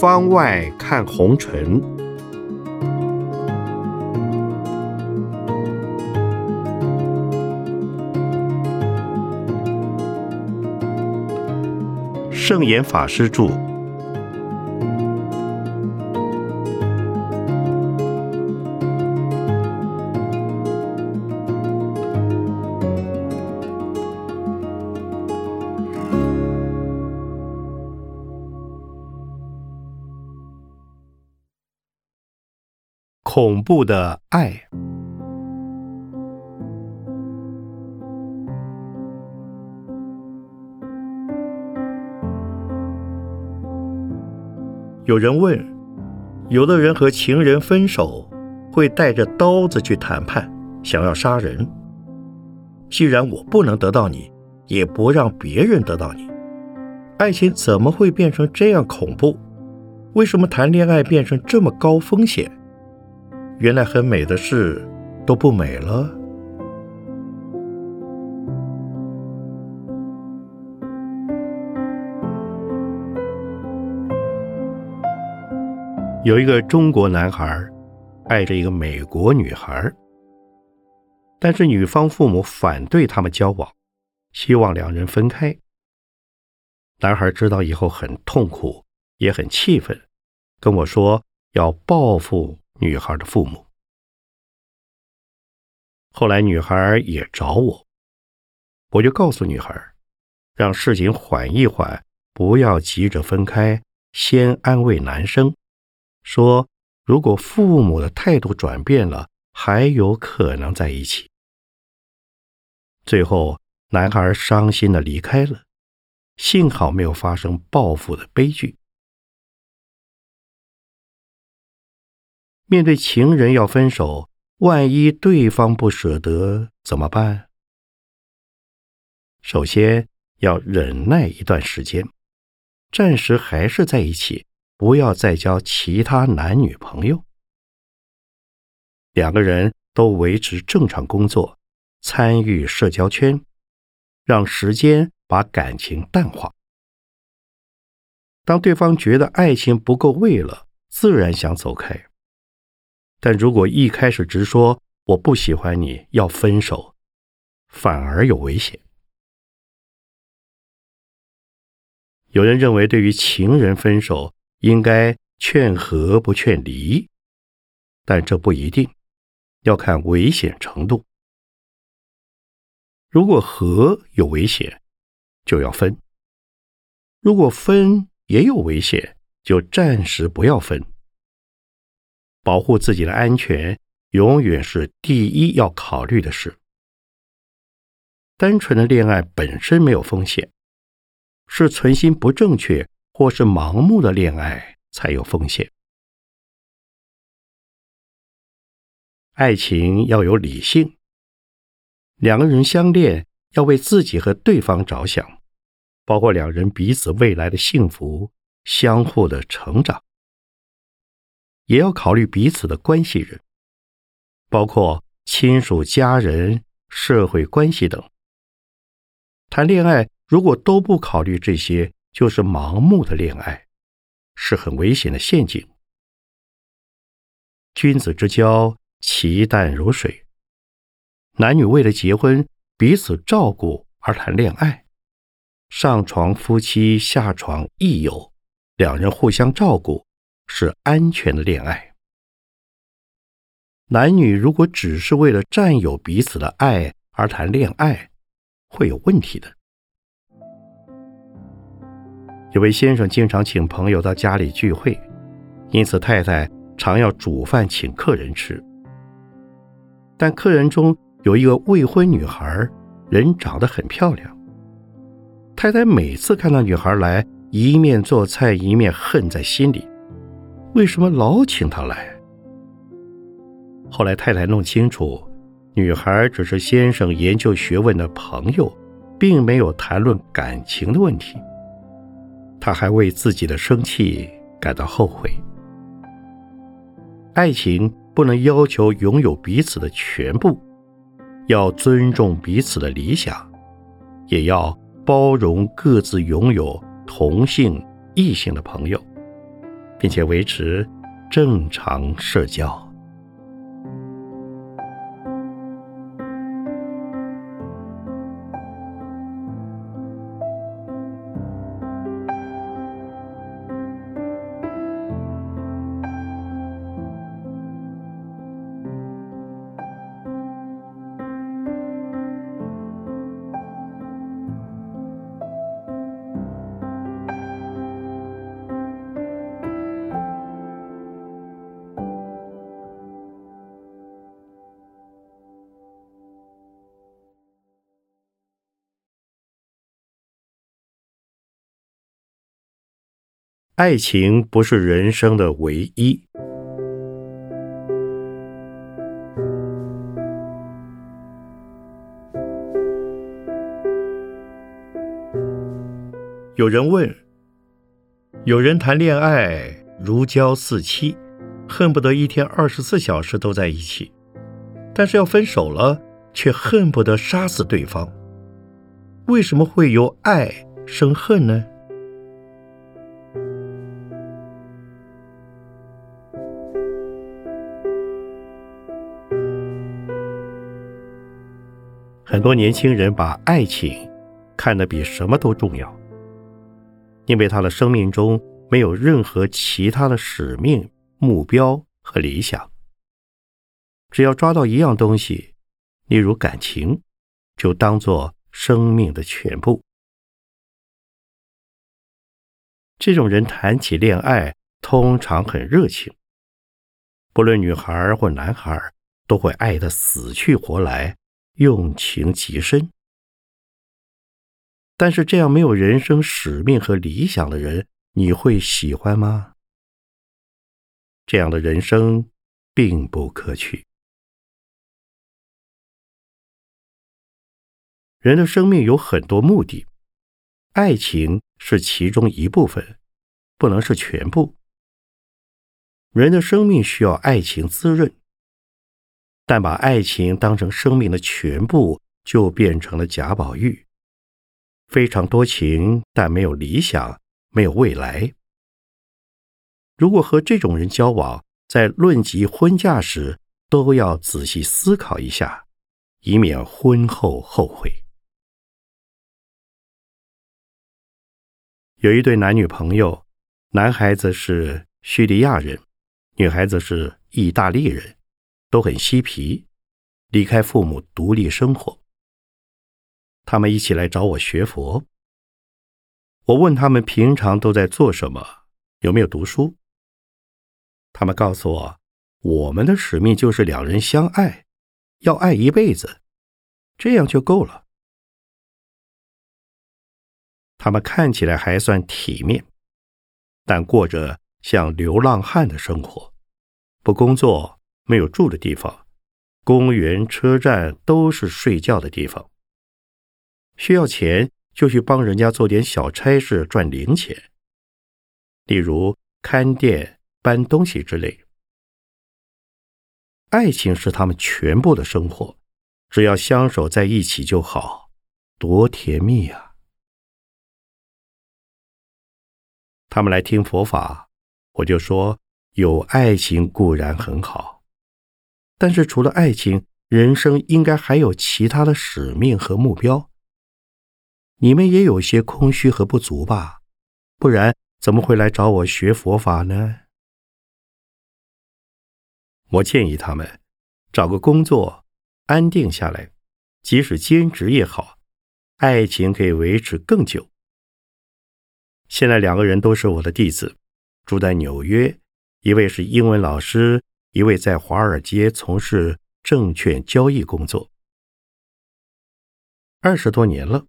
方外看红尘，圣严法师著。恐怖的爱。有人问：有的人和情人分手，会带着刀子去谈判，想要杀人。既然我不能得到你，也不让别人得到你，爱情怎么会变成这样恐怖？为什么谈恋爱变成这么高风险？原来很美的事都不美了。有一个中国男孩爱着一个美国女孩，但是女方父母反对他们交往，希望两人分开。男孩知道以后很痛苦，也很气愤，跟我说要报复。女孩的父母，后来女孩也找我，我就告诉女孩，让事情缓一缓，不要急着分开，先安慰男生，说如果父母的态度转变了，还有可能在一起。最后，男孩伤心的离开了，幸好没有发生报复的悲剧。面对情人要分手，万一对方不舍得怎么办？首先要忍耐一段时间，暂时还是在一起，不要再交其他男女朋友。两个人都维持正常工作，参与社交圈，让时间把感情淡化。当对方觉得爱情不够味了，自然想走开。但如果一开始直说我不喜欢你要分手，反而有危险。有人认为，对于情人分手应该劝和不劝离，但这不一定，要看危险程度。如果和有危险，就要分；如果分也有危险，就暂时不要分。保护自己的安全，永远是第一要考虑的事。单纯的恋爱本身没有风险，是存心不正确或是盲目的恋爱才有风险。爱情要有理性，两个人相恋要为自己和对方着想，包括两人彼此未来的幸福、相互的成长。也要考虑彼此的关系人，包括亲属、家人、社会关系等。谈恋爱如果都不考虑这些，就是盲目的恋爱，是很危险的陷阱。君子之交，其淡如水。男女为了结婚，彼此照顾而谈恋爱，上床夫妻，下床益友，两人互相照顾。是安全的恋爱。男女如果只是为了占有彼此的爱而谈恋爱，会有问题的。有位先生经常请朋友到家里聚会，因此太太常要煮饭请客人吃。但客人中有一个未婚女孩，人长得很漂亮。太太每次看到女孩来，一面做菜，一面恨在心里。为什么老请他来？后来太太弄清楚，女孩只是先生研究学问的朋友，并没有谈论感情的问题。他还为自己的生气感到后悔。爱情不能要求拥有彼此的全部，要尊重彼此的理想，也要包容各自拥有同性、异性的朋友，并且维持正常社交。爱情不是人生的唯一。有人问：有人谈恋爱如胶似漆，恨不得一天二十四小时都在一起，但是要分手了，却恨不得杀死对方。为什么会由爱生恨呢？很多年轻人把爱情看得比什么都重要，因为他的生命中没有任何其他的使命、目标和理想。只要抓到一样东西，例如感情，就当做生命的全部。这种人谈起恋爱，通常很热情，不论女孩或男孩，都会爱得死去活来。用情极深，但是这样没有人生使命和理想的人，你会喜欢吗？这样的人生并不可取。人的生命有很多目的，爱情是其中一部分，不能是全部。人的生命需要爱情滋润。但把爱情当成生命的全部，就变成了贾宝玉。非常多情，但没有理想，没有未来。如果和这种人交往，在论及婚嫁时，都要仔细思考一下，以免婚后后悔。有一对男女朋友，男孩子是叙利亚人，女孩子是意大利人。都很嬉皮，离开父母独立生活。他们一起来找我学佛。我问他们平常都在做什么，有没有读书。他们告诉我，我们的使命就是两人相爱，要爱一辈子，这样就够了。他们看起来还算体面，但过着像流浪汉的生活，不工作。没有住的地方，公园、车站都是睡觉的地方。需要钱就去帮人家做点小差事赚零钱，例如看店、搬东西之类。爱情是他们全部的生活，只要相守在一起就好，多甜蜜啊！他们来听佛法，我就说有爱情固然很好。但是除了爱情，人生应该还有其他的使命和目标。你们也有些空虚和不足吧？不然怎么会来找我学佛法呢？我建议他们找个工作，安定下来，即使兼职也好，爱情可以维持更久。现在两个人都是我的弟子，住在纽约，一位是英文老师。一位在华尔街从事证券交易工作，二十多年了，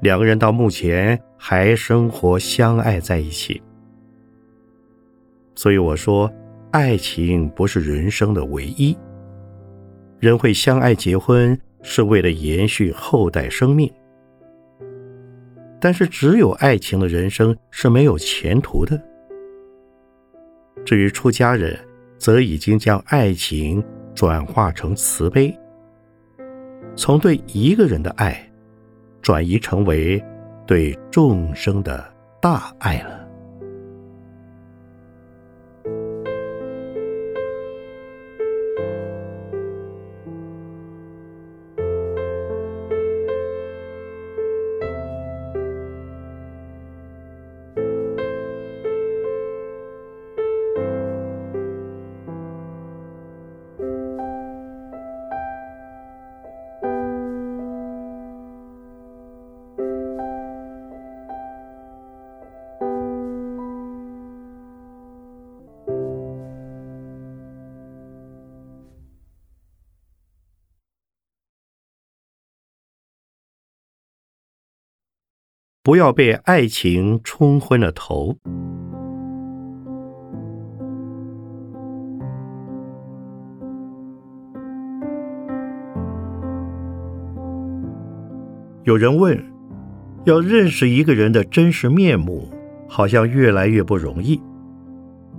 两个人到目前还生活相爱在一起。所以我说，爱情不是人生的唯一。人会相爱结婚，是为了延续后代生命。但是，只有爱情的人生是没有前途的。至于出家人，则已经将爱情转化成慈悲，从对一个人的爱，转移成为对众生的大爱了。不要被爱情冲昏了头。有人问：要认识一个人的真实面目，好像越来越不容易。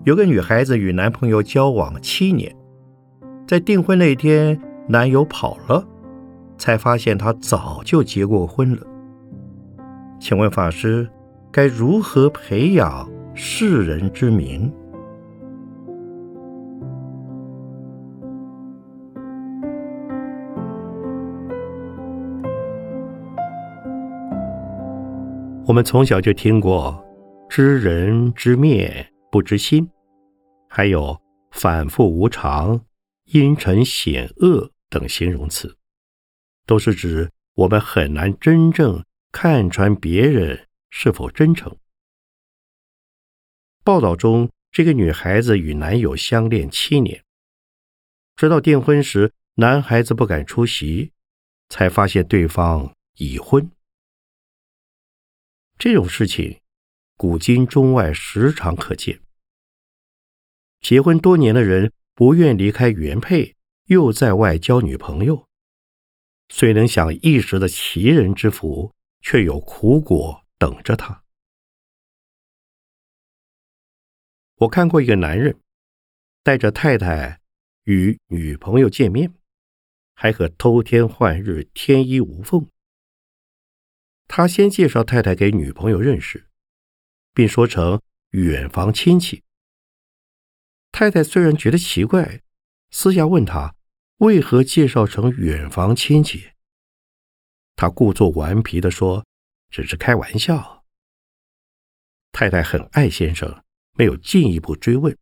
有个女孩子与男朋友交往七年，在订婚那天，男友跑了，才发现他早就结过婚了。请问法师，该如何培养世人之名？我们从小就听过“知人知面不知心”，还有“反复无常”“阴沉险恶”等形容词，都是指我们很难真正。看穿别人是否真诚。报道中，这个女孩子与男友相恋七年，直到订婚时，男孩子不敢出席，才发现对方已婚。这种事情，古今中外时常可见。结婚多年的人不愿离开原配，又在外交女朋友，虽能享一时的奇人之福。却有苦果等着他。我看过一个男人带着太太与女朋友见面，还可偷天换日、天衣无缝。他先介绍太太给女朋友认识，并说成远房亲戚。太太虽然觉得奇怪，私下问他为何介绍成远房亲戚。他故作顽皮的说：“只是开玩笑。”太太很爱先生，没有进一步追问。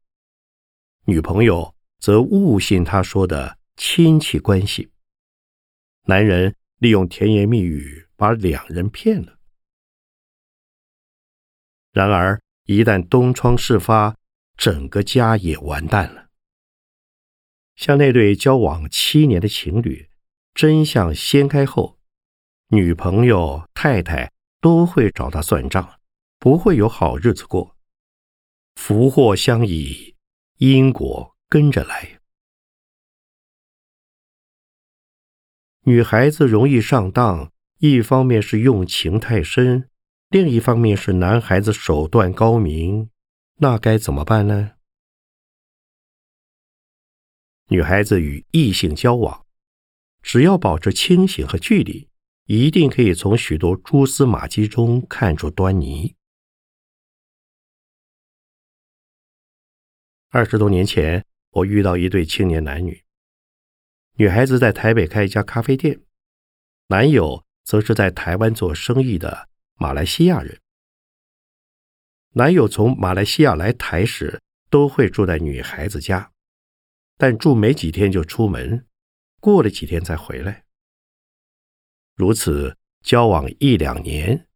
女朋友则误信他说的亲戚关系。男人利用甜言蜜语把两人骗了。然而，一旦东窗事发，整个家也完蛋了。像那对交往七年的情侣，真相掀开后。女朋友、太太都会找他算账，不会有好日子过。福祸相依，因果跟着来。女孩子容易上当，一方面是用情太深，另一方面是男孩子手段高明，那该怎么办呢？女孩子与异性交往，只要保持清醒和距离。一定可以从许多蛛丝马迹中看出端倪。二十多年前，我遇到一对青年男女，女孩子在台北开一家咖啡店，男友则是在台湾做生意的马来西亚人。男友从马来西亚来台时，都会住在女孩子家，但住没几天就出门，过了几天才回来。如此交往一两年，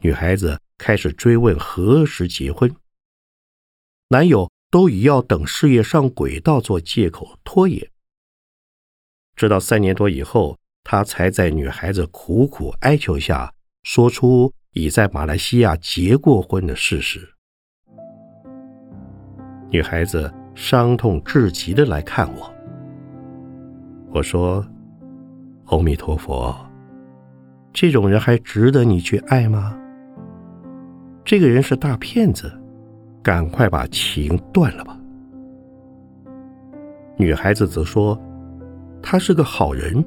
女孩子开始追问何时结婚，男友都以要等事业上轨道做借口拖延。直到三年多以后，他才在女孩子苦苦哀求下，说出已在马来西亚结过婚的事实。女孩子伤痛至极的来看我，我说：“阿弥陀佛。”这种人还值得你去爱吗？这个人是大骗子，赶快把情断了吧。女孩子则说：“他是个好人。”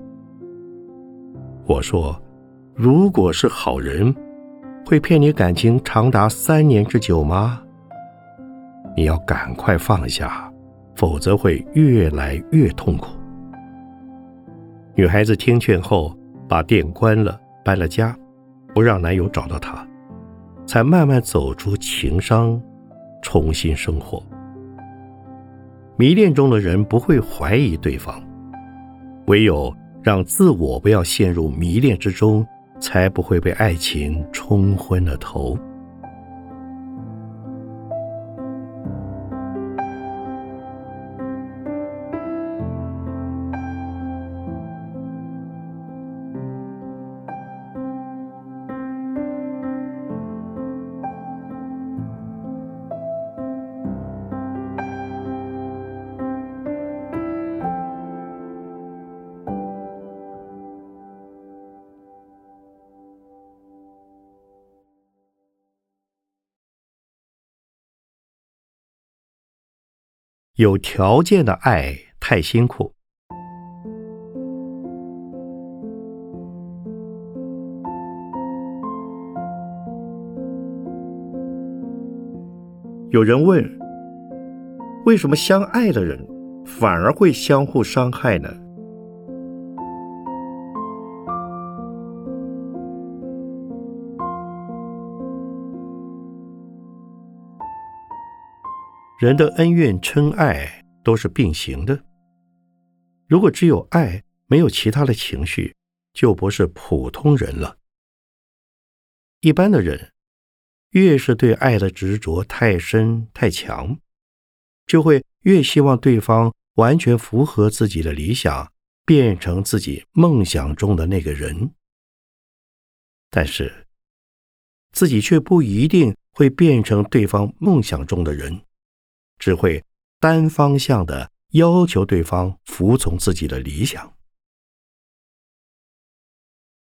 我说，如果是好人，会骗你感情长达三年之久吗？你要赶快放下，否则会越来越痛苦。女孩子听劝后，把店关了，搬了家，不让男友找到她，才慢慢走出情伤，重新生活。迷恋中的人不会怀疑对方，唯有让自我不要陷入迷恋之中，才不会被爱情冲昏了头。有条件的爱太辛苦。有人问：为什么相爱的人反而会相互伤害呢？人的恩怨嗔爱都是并行的。如果只有爱，没有其他的情绪，就不是普通人了。一般的人，越是对爱的执着太深太强，就会越希望对方完全符合自己的理想，变成自己梦想中的那个人。但是，自己却不一定会变成对方梦想中的人。只会单方向的要求对方服从自己的理想。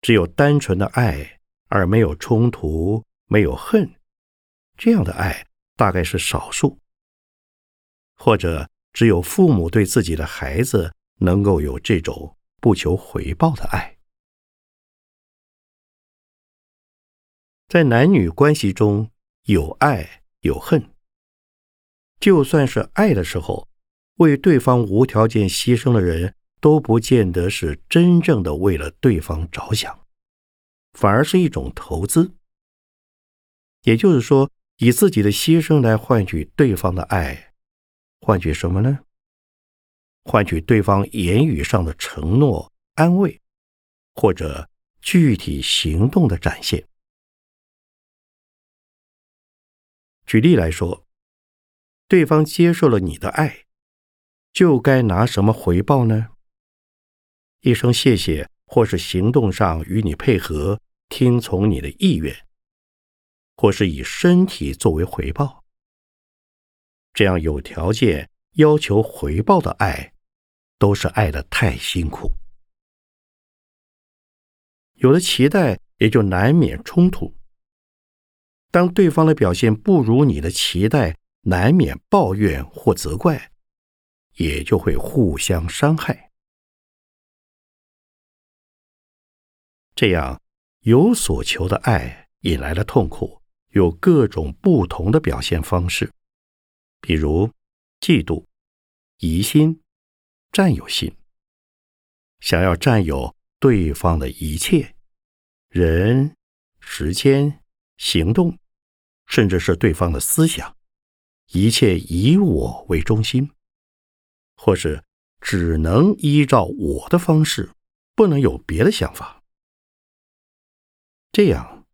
只有单纯的爱，而没有冲突、没有恨，这样的爱大概是少数。或者只有父母对自己的孩子能够有这种不求回报的爱。在男女关系中有爱有恨。就算是爱的时候，为对方无条件牺牲的人，都不见得是真正的为了对方着想，反而是一种投资。也就是说，以自己的牺牲来换取对方的爱，换取什么呢？换取对方言语上的承诺、安慰，或者具体行动的展现。举例来说。对方接受了你的爱，就该拿什么回报呢？一声谢谢，或是行动上与你配合，听从你的意愿，或是以身体作为回报。这样有条件要求回报的爱，都是爱的太辛苦。有了期待，也就难免冲突。当对方的表现不如你的期待，难免抱怨或责怪，也就会互相伤害。这样有所求的爱引来了痛苦，有各种不同的表现方式，比如嫉妒、疑心、占有心，想要占有对方的一切人、时间、行动，甚至是对方的思想。一切以我为中心，或是只能依照我的方式，不能有别的想法。这样，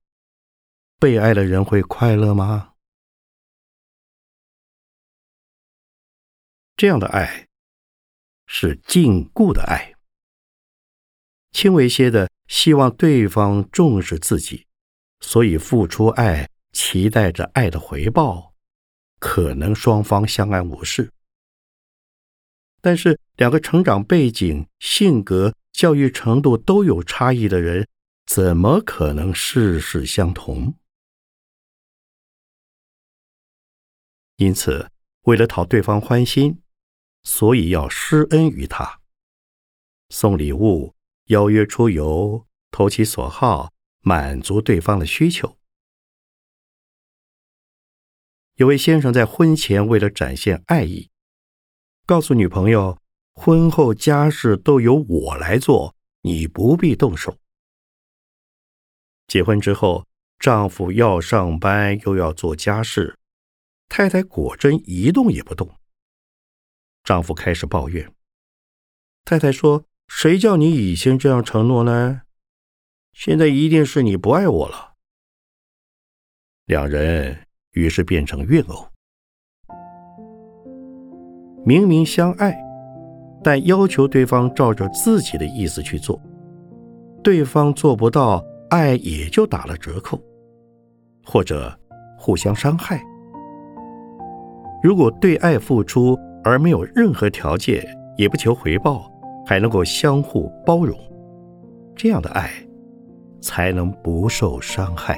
被爱的人会快乐吗？这样的爱是禁锢的爱，轻微些的希望对方重视自己，所以付出爱，期待着爱的回报。可能双方相安无事，但是两个成长背景、性格、教育程度都有差异的人，怎么可能事事相同？因此，为了讨对方欢心，所以要施恩于他，送礼物、邀约出游、投其所好，满足对方的需求。有位先生在婚前为了展现爱意，告诉女朋友，婚后家事都由我来做，你不必动手。结婚之后，丈夫要上班又要做家事，太太果真一动也不动。丈夫开始抱怨，太太说：“谁叫你以前这样承诺呢？现在一定是你不爱我了。”两人于是变成怨偶。明明相爱，但要求对方照着自己的意思去做，对方做不到。爱也就打了折扣，或者互相伤害。如果对爱付出而没有任何条件，也不求回报，还能够相互包容，这样的爱才能不受伤害。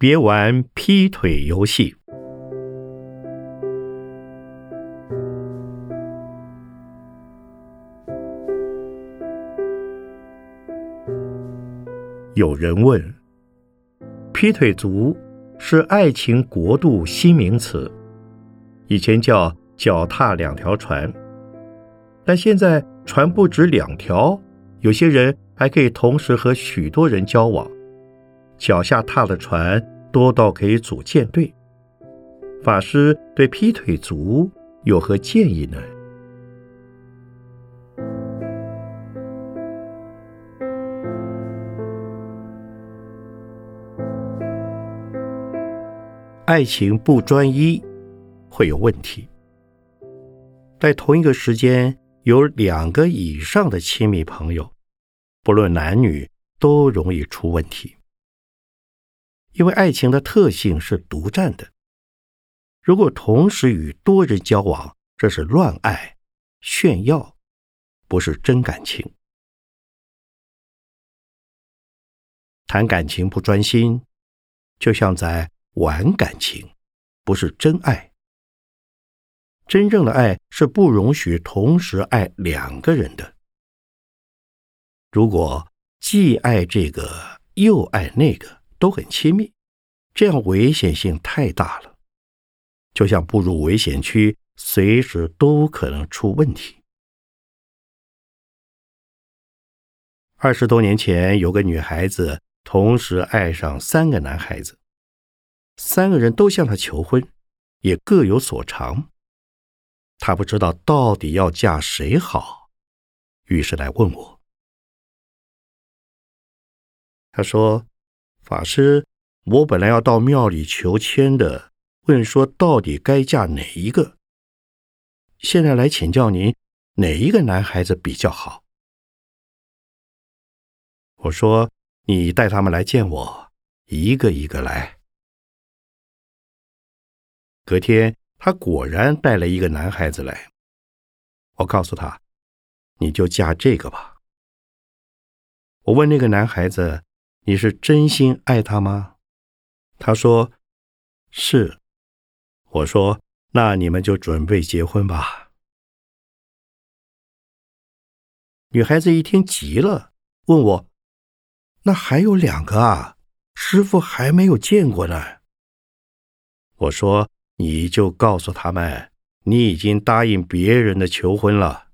别玩劈腿游戏。有人问：“劈腿族是爱情国度新名词，以前叫脚踏两条船，但现在船不止两条，有些人还可以同时和许多人交往。”脚下踏的船多到可以组舰队。法师对劈腿族有何建议呢？爱情不专一会有问题。在同一个时间有两个以上的亲密朋友，不论男女，都容易出问题。因为爱情的特性是独占的，如果同时与多人交往，这是乱爱、炫耀，不是真感情。谈感情不专心，就像在玩感情，不是真爱。真正的爱是不容许同时爱两个人的。如果既爱这个又爱那个。都很亲密，这样危险性太大了，就像步入危险区，随时都可能出问题。二十多年前，有个女孩子同时爱上三个男孩子，三个人都向她求婚，也各有所长。她不知道到底要嫁谁好，于是来问我。她说。法师，我本来要到庙里求签的，问说到底该嫁哪一个？现在来请教您，哪一个男孩子比较好？我说，你带他们来见我，一个一个来。隔天，他果然带了一个男孩子来。我告诉他，你就嫁这个吧。我问那个男孩子。你是真心爱他吗？他说是。我说那你们就准备结婚吧。女孩子一听急了，问我：“那还有两个啊？师傅还没有见过呢。”我说：“你就告诉他们，你已经答应别人的求婚了。”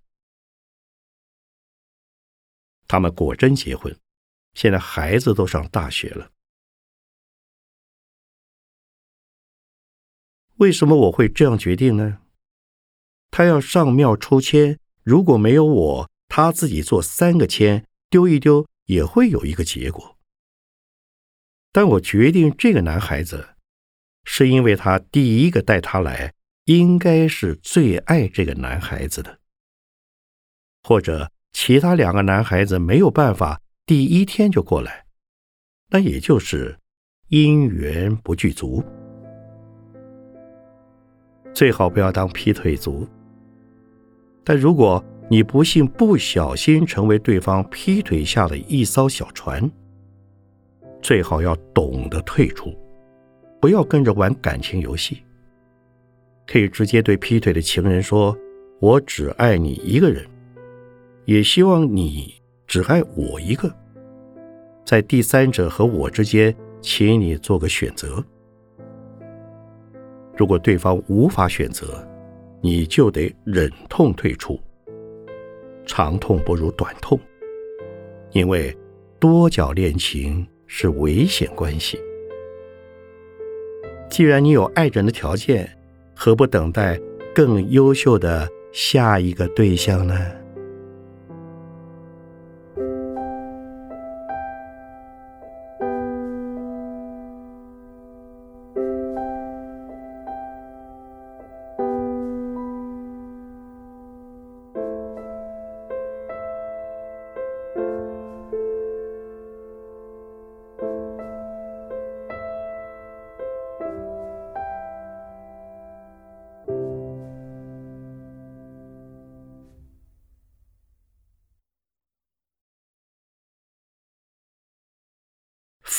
他们果真结婚。现在孩子都上大学了，为什么我会这样决定呢？他要上庙抽签，如果没有我，他自己做三个签，丢一丢也会有一个结果。但我决定这个男孩子，是因为他第一个带他来，应该是最爱这个男孩子的。或者其他两个男孩子没有办法第一天就过来，那也就是姻缘不具足。最好不要当劈腿族。但如果你不幸不小心成为对方劈腿下的一艘小船，最好要懂得退出，不要跟着玩感情游戏。可以直接对劈腿的情人说：“我只爱你一个人。”也希望你只爱我一个，在第三者和我之间，请你做个选择。如果对方无法选择，你就得忍痛退出。长痛不如短痛，因为多角恋情是危险关系。既然你有爱人的条件，何不等待更优秀的下一个对象呢？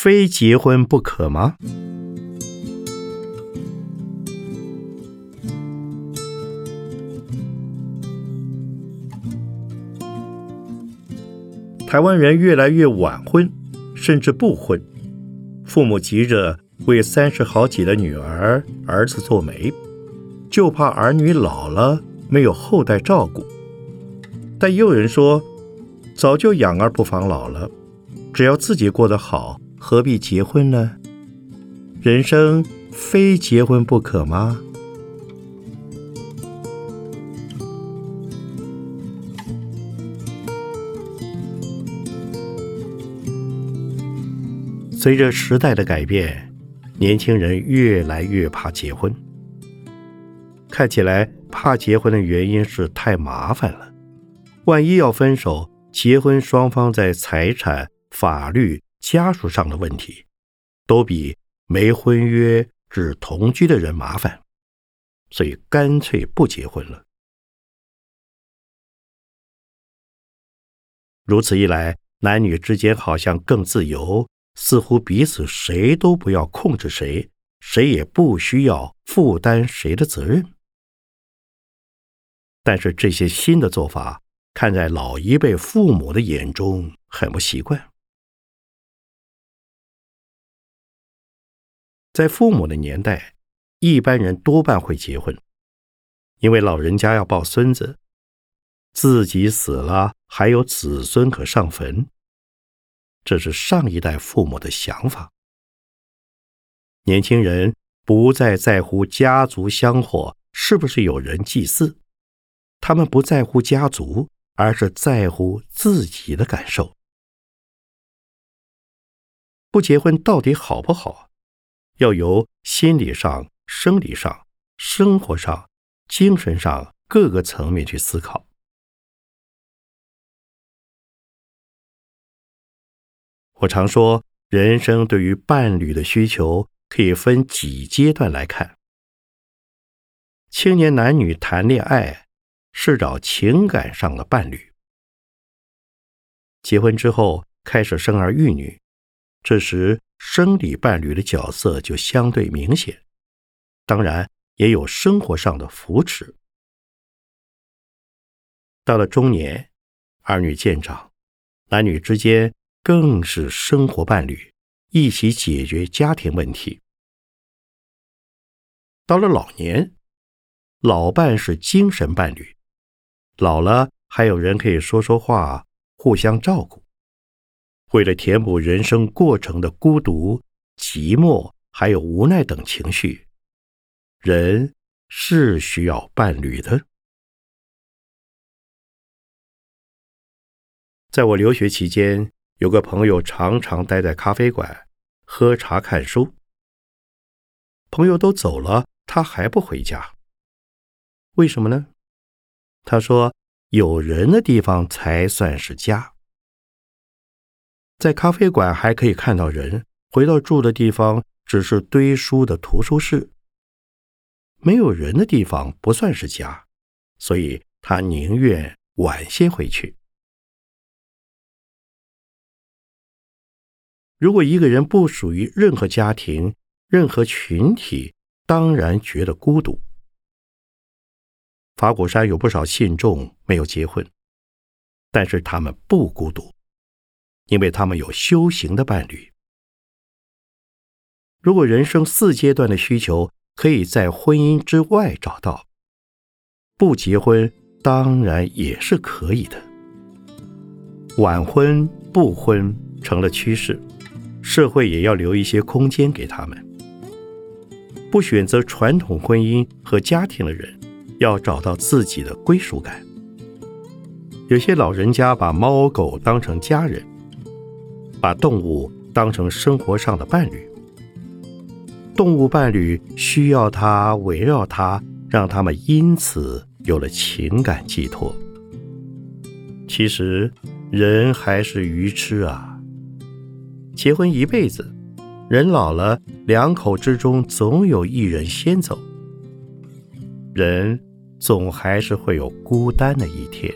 非结婚不可吗？台湾人越来越晚婚，甚至不婚。父母急着为三十好几的女儿、儿子做媒，就怕儿女老了没有后代照顾。但也有人说，早就养儿不防老了，只要自己过得好。何必结婚呢？人生非结婚不可吗？随着时代的改变，年轻人越来越怕结婚。看起来，怕结婚的原因是太麻烦了。万一要分手，结婚双方在财产、法律。家属上的问题，都比没婚约只同居的人麻烦，所以干脆不结婚了。如此一来，男女之间好像更自由，似乎彼此谁都不要控制谁，谁也不需要负担谁的责任。但是这些新的做法，看在老一辈父母的眼中很不习惯。在父母的年代，一般人多半会结婚，因为老人家要抱孙子，自己死了还有子孙可上坟，这是上一代父母的想法。年轻人不再在乎家族香火是不是有人祭祀，他们不在乎家族，而是在乎自己的感受。不结婚到底好不好？要由心理上、生理上、生活上、精神上各个层面去思考。我常说，人生对于伴侣的需求可以分几阶段来看。青年男女谈恋爱是找情感上的伴侣，结婚之后开始生儿育女，这时。生理伴侣的角色就相对明显，当然也有生活上的扶持。到了中年，儿女渐长，男女之间更是生活伴侣，一起解决家庭问题。到了老年，老伴是精神伴侣，老了还有人可以说说话，互相照顾。为了填补人生过程的孤独、寂寞，还有无奈等情绪，人是需要伴侣的。在我留学期间，有个朋友常常待在咖啡馆，喝茶看书。朋友都走了，他还不回家，为什么呢？他说：“有人的地方才算是家。在咖啡馆还可以看到人，回到住的地方只是堆书的图书室。没有人的地方不算是家，所以他宁愿晚些回去。如果一个人不属于任何家庭、任何群体，当然觉得孤独。”法鼓山有不少信众没有结婚，但是他们不孤独，因为他们有修行的伴侣。如果人生四阶段的需求可以在婚姻之外找到，不结婚当然也是可以的。晚婚不婚成了趋势，社会也要留一些空间给他们。不选择传统婚姻和家庭的人。要找到自己的归属感。有些老人家把猫狗当成家人，把动物当成生活上的伴侣。动物伴侣需要它围绕它，让他们因此有了情感寄托。其实人还是愚痴啊！结婚一辈子，人老了，两口之中总有一人先走。人总还是会有孤单的一天。